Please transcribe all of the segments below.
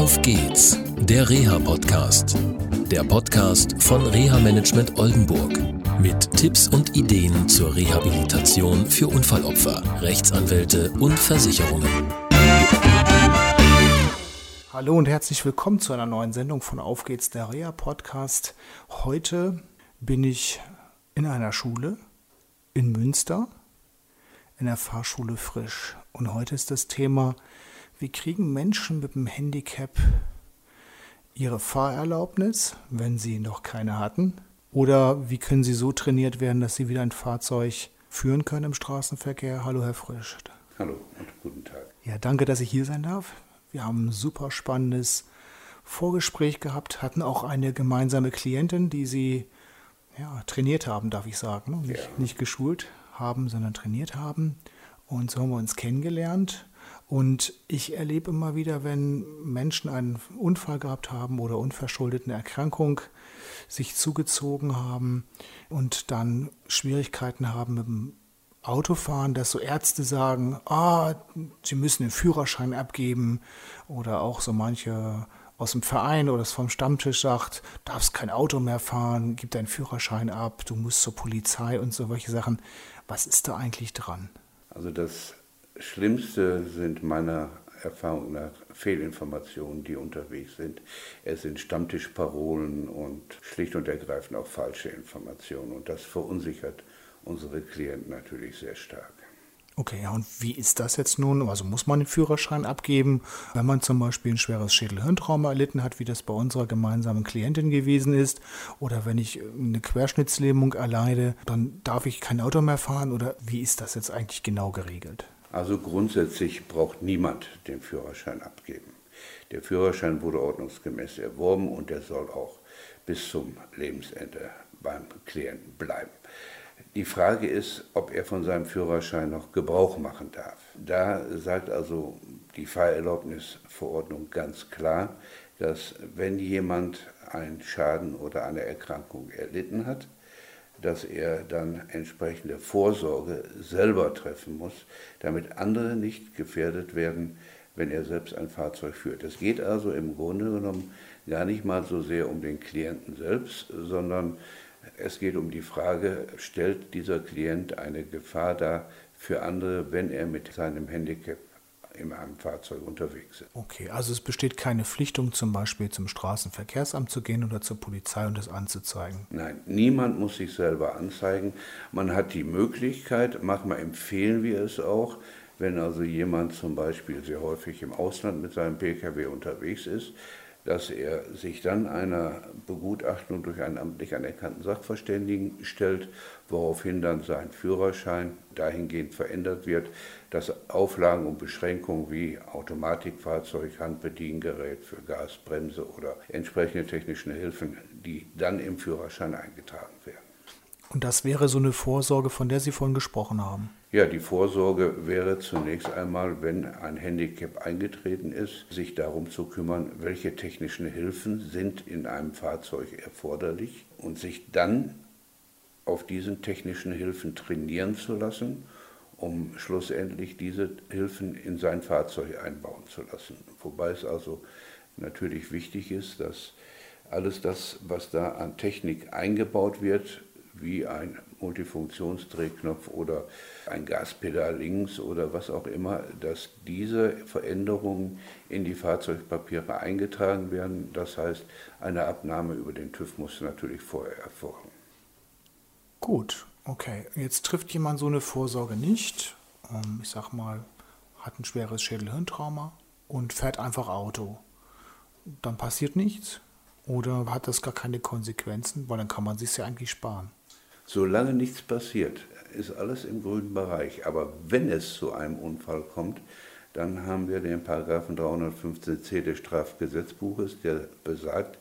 Auf geht's, der Reha-Podcast. Der Podcast von Reha-Management Oldenburg. Mit Tipps und Ideen zur Rehabilitation für Unfallopfer, Rechtsanwälte und Versicherungen. Hallo und herzlich willkommen zu einer neuen Sendung von Auf geht's, der Reha-Podcast. Heute bin ich in einer Schule in Münster, in der Fahrschule Frisch. Und heute ist das Thema wie kriegen Menschen mit dem Handicap ihre Fahrerlaubnis, wenn sie noch keine hatten? Oder wie können sie so trainiert werden, dass sie wieder ein Fahrzeug führen können im Straßenverkehr? Hallo, Herr Frisch. Hallo und guten Tag. Ja, danke, dass ich hier sein darf. Wir haben ein super spannendes Vorgespräch gehabt, hatten auch eine gemeinsame Klientin, die Sie ja, trainiert haben, darf ich sagen. Nicht, ja. nicht geschult haben, sondern trainiert haben. Und so haben wir uns kennengelernt. Und ich erlebe immer wieder, wenn Menschen einen Unfall gehabt haben oder unverschuldet eine Erkrankung sich zugezogen haben und dann Schwierigkeiten haben mit dem Autofahren, dass so Ärzte sagen, ah, sie müssen den Führerschein abgeben oder auch so manche aus dem Verein oder vom Stammtisch sagt, darfst kein Auto mehr fahren, gib deinen Führerschein ab, du musst zur Polizei und so welche Sachen. Was ist da eigentlich dran? Also das Schlimmste sind meiner Erfahrung nach Fehlinformationen, die unterwegs sind. Es sind Stammtischparolen und schlicht und ergreifend auch falsche Informationen. Und das verunsichert unsere Klienten natürlich sehr stark. Okay, ja, und wie ist das jetzt nun? Also muss man den Führerschein abgeben, wenn man zum Beispiel ein schweres Schädelhirntrauma erlitten hat, wie das bei unserer gemeinsamen Klientin gewesen ist? Oder wenn ich eine Querschnittslähmung erleide, dann darf ich kein Auto mehr fahren? Oder wie ist das jetzt eigentlich genau geregelt? Also grundsätzlich braucht niemand den Führerschein abgeben. Der Führerschein wurde ordnungsgemäß erworben und er soll auch bis zum Lebensende beim Klienten bleiben. Die Frage ist, ob er von seinem Führerschein noch Gebrauch machen darf. Da sagt also die Fahrerlaubnisverordnung ganz klar, dass wenn jemand einen Schaden oder eine Erkrankung erlitten hat, dass er dann entsprechende Vorsorge selber treffen muss, damit andere nicht gefährdet werden, wenn er selbst ein Fahrzeug führt. Es geht also im Grunde genommen gar nicht mal so sehr um den Klienten selbst, sondern es geht um die Frage, stellt dieser Klient eine Gefahr dar für andere, wenn er mit seinem Handicap in einem Fahrzeug unterwegs sind. Okay, also es besteht keine Pflichtung, zum Beispiel zum Straßenverkehrsamt zu gehen oder zur Polizei und das anzuzeigen? Nein, niemand muss sich selber anzeigen. Man hat die Möglichkeit, manchmal empfehlen wir es auch, wenn also jemand zum Beispiel sehr häufig im Ausland mit seinem Pkw unterwegs ist, dass er sich dann einer Begutachtung durch einen amtlich anerkannten Sachverständigen stellt, woraufhin dann sein Führerschein dahingehend verändert wird, dass Auflagen und Beschränkungen wie Automatikfahrzeug, Handbediengerät für Gasbremse oder entsprechende technische Hilfen, die dann im Führerschein eingetragen werden. Und das wäre so eine Vorsorge, von der Sie vorhin gesprochen haben. Ja, die Vorsorge wäre zunächst einmal, wenn ein Handicap eingetreten ist, sich darum zu kümmern, welche technischen Hilfen sind in einem Fahrzeug erforderlich und sich dann auf diesen technischen Hilfen trainieren zu lassen, um schlussendlich diese Hilfen in sein Fahrzeug einbauen zu lassen. Wobei es also natürlich wichtig ist, dass alles das, was da an Technik eingebaut wird, wie ein Multifunktionsdrehknopf oder ein Gaspedal links oder was auch immer, dass diese Veränderungen in die Fahrzeugpapiere eingetragen werden. Das heißt, eine Abnahme über den TÜV muss natürlich vorher erfolgen. Gut, okay. Jetzt trifft jemand so eine Vorsorge nicht. Ähm, ich sag mal, hat ein schweres Schädelhirntrauma und fährt einfach Auto. Dann passiert nichts. Oder hat das gar keine Konsequenzen? Weil dann kann man sich ja eigentlich sparen. Solange nichts passiert, ist alles im grünen Bereich. Aber wenn es zu einem Unfall kommt, dann haben wir den Paragraphen 315c des Strafgesetzbuches, der besagt,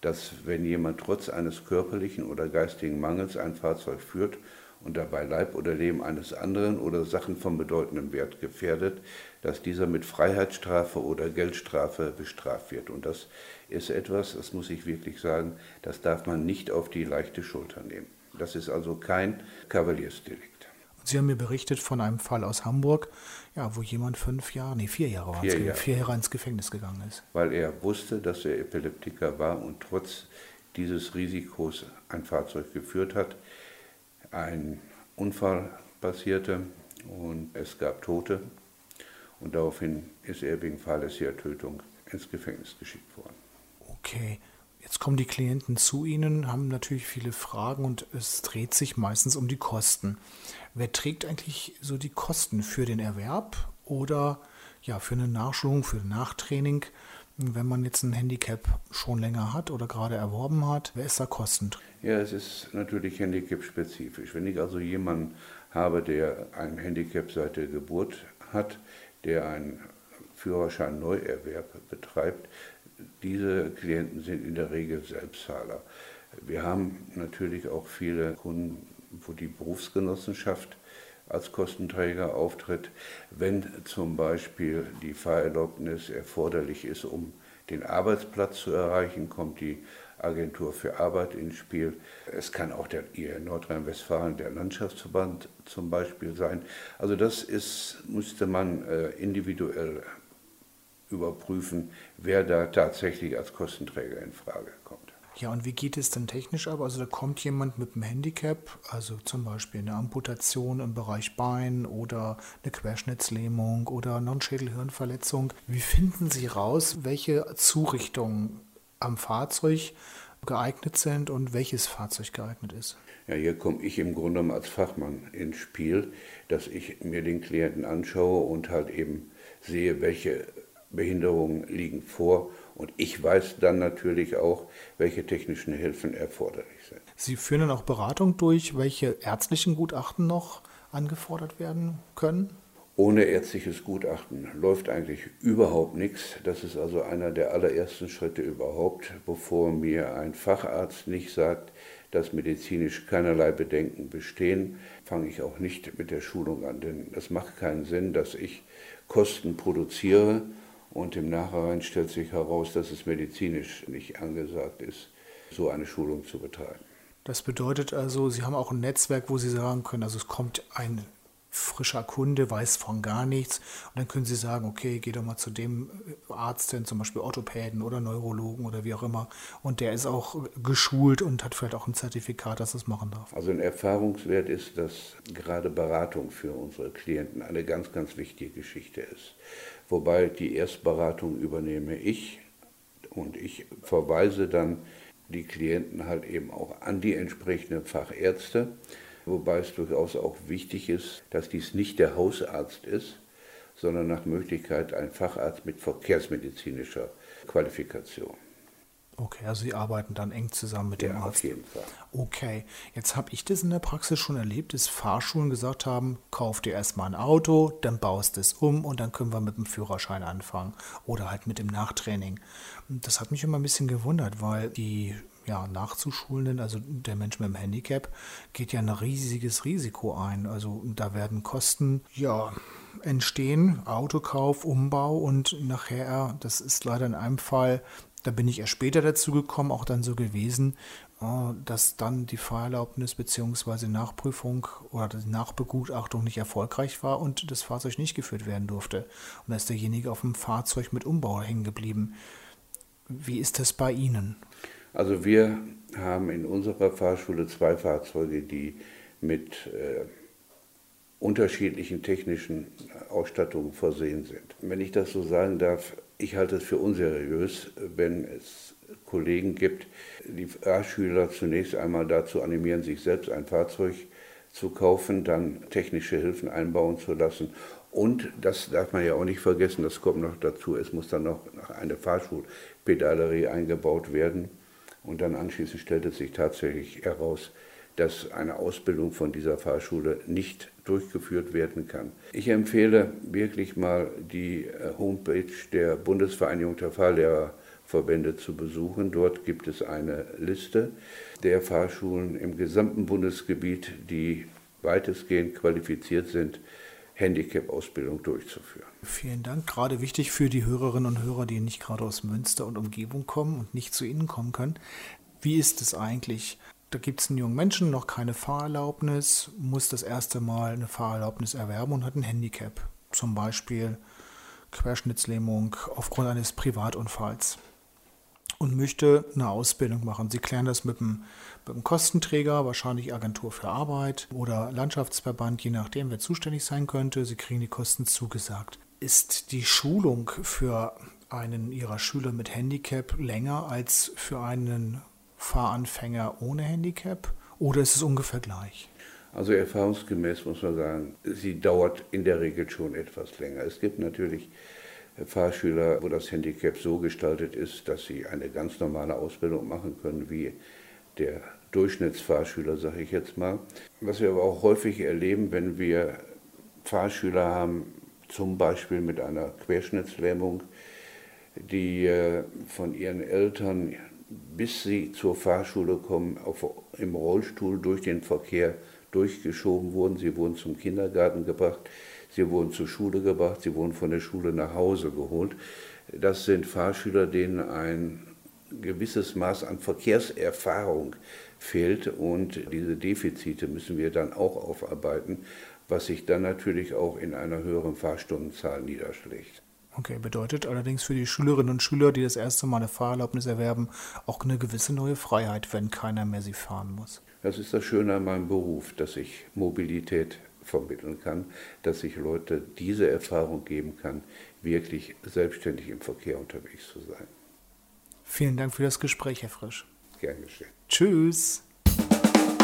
dass wenn jemand trotz eines körperlichen oder geistigen Mangels ein Fahrzeug führt und dabei Leib oder Leben eines anderen oder Sachen von bedeutendem Wert gefährdet, dass dieser mit Freiheitsstrafe oder Geldstrafe bestraft wird. Und das ist etwas, das muss ich wirklich sagen, das darf man nicht auf die leichte Schulter nehmen. Das ist also kein Kavaliersdelikt. Sie haben mir berichtet von einem Fall aus Hamburg, ja, wo jemand fünf Jahre, nee, vier Jahre, vier Jahre. vier Jahre ins Gefängnis gegangen ist. Weil er wusste, dass er Epileptiker war und trotz dieses Risikos ein Fahrzeug geführt hat. Ein Unfall passierte und es gab Tote. Und daraufhin ist er wegen fahrlässiger Tötung ins Gefängnis geschickt worden. Okay. Jetzt kommen die Klienten zu Ihnen, haben natürlich viele Fragen und es dreht sich meistens um die Kosten. Wer trägt eigentlich so die Kosten für den Erwerb oder ja, für eine Nachschulung, für ein Nachtraining, wenn man jetzt ein Handicap schon länger hat oder gerade erworben hat? Wer ist da kostend? Ja, es ist natürlich handicap-spezifisch. Wenn ich also jemanden habe, der ein Handicap seit der Geburt hat, der einen Führerschein Neuerwerb betreibt, diese Klienten sind in der Regel Selbstzahler. Wir haben natürlich auch viele Kunden, wo die Berufsgenossenschaft als Kostenträger auftritt, wenn zum Beispiel die Fahrerlaubnis erforderlich ist, um den Arbeitsplatz zu erreichen, kommt die Agentur für Arbeit ins Spiel. Es kann auch der IR Nordrhein-Westfalen, der Landschaftsverband zum Beispiel sein. Also das ist, musste man äh, individuell überprüfen, wer da tatsächlich als Kostenträger in Frage kommt. Ja, und wie geht es denn technisch ab? Also da kommt jemand mit einem Handicap, also zum Beispiel eine Amputation im Bereich Bein oder eine Querschnittslähmung oder Non-Schädelhirnverletzung. Wie finden Sie raus, welche Zurichtungen am Fahrzeug geeignet sind und welches Fahrzeug geeignet ist? Ja, hier komme ich im Grunde genommen als Fachmann ins Spiel, dass ich mir den Klienten anschaue und halt eben sehe, welche Behinderungen liegen vor. Und ich weiß dann natürlich auch, welche technischen Hilfen erforderlich sind. Sie führen dann auch Beratung durch, welche ärztlichen Gutachten noch angefordert werden können? Ohne ärztliches Gutachten läuft eigentlich überhaupt nichts. Das ist also einer der allerersten Schritte überhaupt, bevor mir ein Facharzt nicht sagt, dass medizinisch keinerlei Bedenken bestehen, fange ich auch nicht mit der Schulung an. Denn es macht keinen Sinn, dass ich Kosten produziere und im Nachhinein stellt sich heraus, dass es medizinisch nicht angesagt ist, so eine Schulung zu betreiben. Das bedeutet also, Sie haben auch ein Netzwerk, wo Sie sagen können, also es kommt ein frischer Kunde, weiß von gar nichts. Und dann können Sie sagen, okay, geh doch mal zu dem Arzt hin, zum Beispiel Orthopäden oder Neurologen oder wie auch immer. Und der ist auch geschult und hat vielleicht auch ein Zertifikat, dass es machen darf. Also ein Erfahrungswert ist, dass gerade Beratung für unsere Klienten eine ganz, ganz wichtige Geschichte ist. Wobei die Erstberatung übernehme ich und ich verweise dann die Klienten halt eben auch an die entsprechenden Fachärzte wobei es durchaus auch wichtig ist, dass dies nicht der Hausarzt ist, sondern nach Möglichkeit ein Facharzt mit verkehrsmedizinischer Qualifikation. Okay, also Sie arbeiten dann eng zusammen mit dem ja, Arzt. Auf jeden Fall. Okay, jetzt habe ich das in der Praxis schon erlebt, dass Fahrschulen gesagt haben, kauf dir erstmal ein Auto, dann baust es um und dann können wir mit dem Führerschein anfangen oder halt mit dem Nachtraining. Das hat mich immer ein bisschen gewundert, weil die ja, Nachzuschulenden, also der Mensch mit dem Handicap, geht ja ein riesiges Risiko ein. Also da werden Kosten ja entstehen, Autokauf, Umbau und nachher, das ist leider in einem Fall, da bin ich erst später dazu gekommen, auch dann so gewesen, äh, dass dann die Fahrerlaubnis bzw. Nachprüfung oder die Nachbegutachtung nicht erfolgreich war und das Fahrzeug nicht geführt werden durfte. Und da ist derjenige auf dem Fahrzeug mit Umbau hängen geblieben. Wie ist das bei Ihnen? Also wir haben in unserer Fahrschule zwei Fahrzeuge, die mit äh, unterschiedlichen technischen Ausstattungen versehen sind. Wenn ich das so sagen darf, ich halte es für unseriös, wenn es Kollegen gibt, die Fahrschüler zunächst einmal dazu animieren, sich selbst ein Fahrzeug zu kaufen, dann technische Hilfen einbauen zu lassen. Und das darf man ja auch nicht vergessen, das kommt noch dazu, es muss dann noch eine Fahrschulpedalerie eingebaut werden. Und dann anschließend stellte sich tatsächlich heraus, dass eine Ausbildung von dieser Fahrschule nicht durchgeführt werden kann. Ich empfehle wirklich mal die äh, Homepage der Bundesvereinigung der Fahrlehrerverbände zu besuchen. Dort gibt es eine Liste der Fahrschulen im gesamten Bundesgebiet, die weitestgehend qualifiziert sind, Handicap-Ausbildung durchzuführen. Vielen Dank. Gerade wichtig für die Hörerinnen und Hörer, die nicht gerade aus Münster und Umgebung kommen und nicht zu Ihnen kommen können. Wie ist es eigentlich? Da gibt es einen jungen Menschen, noch keine Fahrerlaubnis, muss das erste Mal eine Fahrerlaubnis erwerben und hat ein Handicap. Zum Beispiel Querschnittslähmung aufgrund eines Privatunfalls und möchte eine Ausbildung machen. Sie klären das mit dem, mit dem Kostenträger, wahrscheinlich Agentur für Arbeit oder Landschaftsverband, je nachdem, wer zuständig sein könnte. Sie kriegen die Kosten zugesagt. Ist die Schulung für einen Ihrer Schüler mit Handicap länger als für einen Fahranfänger ohne Handicap oder ist es ungefähr gleich? Also erfahrungsgemäß muss man sagen, sie dauert in der Regel schon etwas länger. Es gibt natürlich Fahrschüler, wo das Handicap so gestaltet ist, dass sie eine ganz normale Ausbildung machen können, wie der Durchschnittsfahrschüler, sage ich jetzt mal. Was wir aber auch häufig erleben, wenn wir Fahrschüler haben, zum Beispiel mit einer Querschnittslähmung, die äh, von ihren Eltern, bis sie zur Fahrschule kommen, auf, im Rollstuhl durch den Verkehr durchgeschoben wurden. Sie wurden zum Kindergarten gebracht, sie wurden zur Schule gebracht, sie wurden von der Schule nach Hause geholt. Das sind Fahrschüler, denen ein gewisses Maß an Verkehrserfahrung fehlt und diese Defizite müssen wir dann auch aufarbeiten, was sich dann natürlich auch in einer höheren Fahrstundenzahl niederschlägt. Okay, bedeutet allerdings für die Schülerinnen und Schüler, die das erste Mal eine Fahrerlaubnis erwerben, auch eine gewisse neue Freiheit, wenn keiner mehr sie fahren muss. Das ist das Schöne an meinem Beruf, dass ich Mobilität vermitteln kann, dass ich Leute diese Erfahrung geben kann, wirklich selbstständig im Verkehr unterwegs zu sein. Vielen Dank für das Gespräch, Herr Frisch. Gern geschehen. Tschüss.